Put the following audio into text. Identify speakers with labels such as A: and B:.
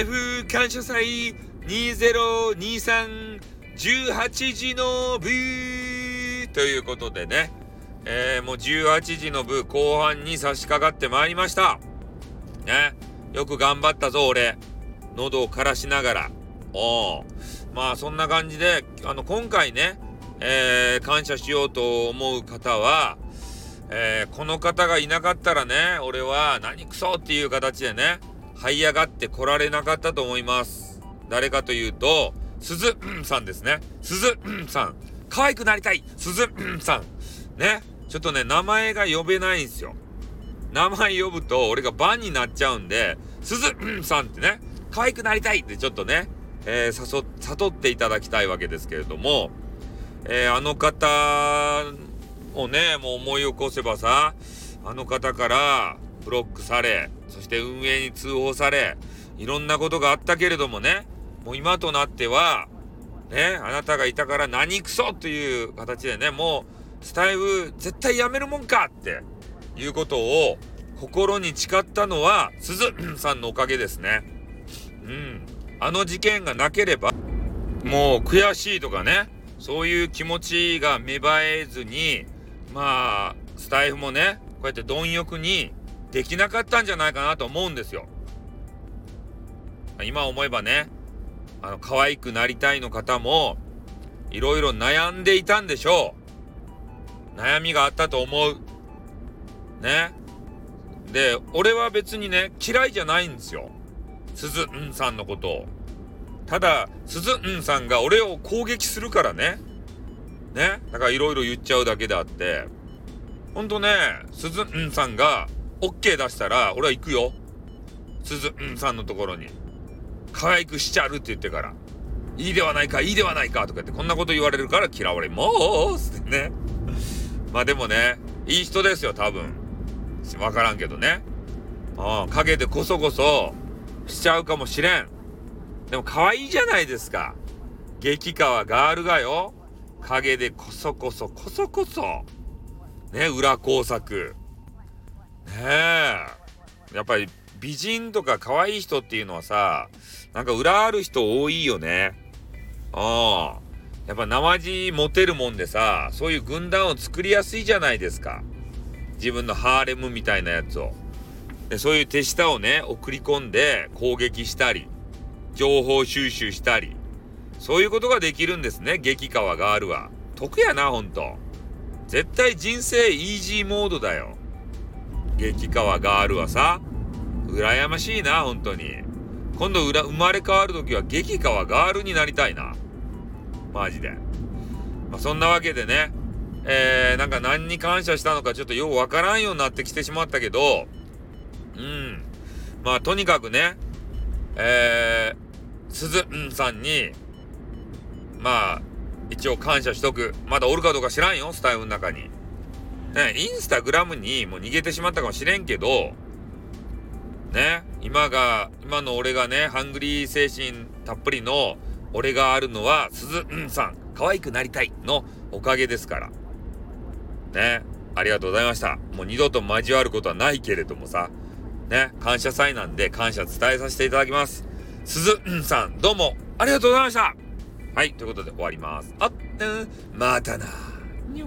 A: イフ感謝祭2023 18時の部ということでね、えー、もう18時の部後半に差し掛かってまいりました。ね、よく頑張ったぞ俺。喉を枯らしながら。おまあそんな感じで、あの今回ね、えー、感謝しようと思う方は、えー、この方がいなかったらね、俺は何クソっていう形でね、這い上がって来られなかったと思います。誰かというと、鈴、うんさんですね。鈴、うんさん。可愛くなりたい鈴、うんさん。ね。ちょっとね、名前が呼べないんですよ。名前呼ぶと俺が番になっちゃうんで、鈴、うんさんってね、可愛くなりたいってちょっとね、えー、誘、悟っていただきたいわけですけれども、えー、あの方をね、もう思い起こせばさ、あの方からブロックされ、そして運営に通報され、いろんなことがあったけれどもね、もう今となっては、ね、あなたがいたから何クソという形でね、もう、スタイル絶対やめるもんかっていうことを心に誓ったのは、鈴さんのおかげですね。うん。あの事件がなければ、もう悔しいとかね、そういう気持ちが芽生えずに、まあ、スタイフもね、こうやって貪欲にできなかったんじゃないかなと思うんですよ。今思えばね、あの、可愛くなりたいの方も、いろいろ悩んでいたんでしょう。悩みがあったと思う。ね。で、俺は別にね、嫌いじゃないんですよ。鈴んさんのことを。ただ、鈴んさんが俺を攻撃するからね。ね。だからいろいろ言っちゃうだけであって。ほんとね、鈴んさんが OK 出したら、俺は行くよ。鈴んさんのところに。可愛くしちゃるって言ってから。いいではないか、いいではないかとか言ってこんなこと言われるから嫌われもうってね。まあでもね、いい人ですよ、多分。わからんけどね。うん、陰でこそこそしちゃうかもしれん。でも可愛いじゃないですか。激川ガールがよ。陰でこそこそこそこそ。ね、裏工作。ねえ。やっぱり美人とか可愛い人っていうのはさ、なんか裏ある人多いよね。ああ。やっぱ生地持てるもんでさ、そういう軍団を作りやすいじゃないですか。自分のハーレムみたいなやつを。でそういう手下をね、送り込んで攻撃したり、情報収集したり、そういうことができるんですね、激川ガールは。得やな、ほんと。絶対人生イージーモードだよ。激川ガールはさ。羨ましいな、本当に。今度生まれ変わる時は激川ガールになりたいな。マジで。まあ、そんなわけでね、えー、なんか何に感謝したのかちょっとよくわからんようになってきてしまったけど、うん。まあ、とにかくね、えー、鈴んさんに、まあ、一応感謝しとく。まだおるかどうか知らんよ、スタイルの中に。ね、インスタグラムにもう逃げてしまったかもしれんけど、ね、今が、今の俺がね、ハングリー精神たっぷりの俺があるのは、鈴うんさん、可愛くなりたいのおかげですから。ね、ありがとうございました。もう二度と交わることはないけれどもさ、ね、感謝祭なんで感謝伝えさせていただきます。鈴うんさん、どうもありがとうございましたはい、ということで終わります。あっ、またな。にょ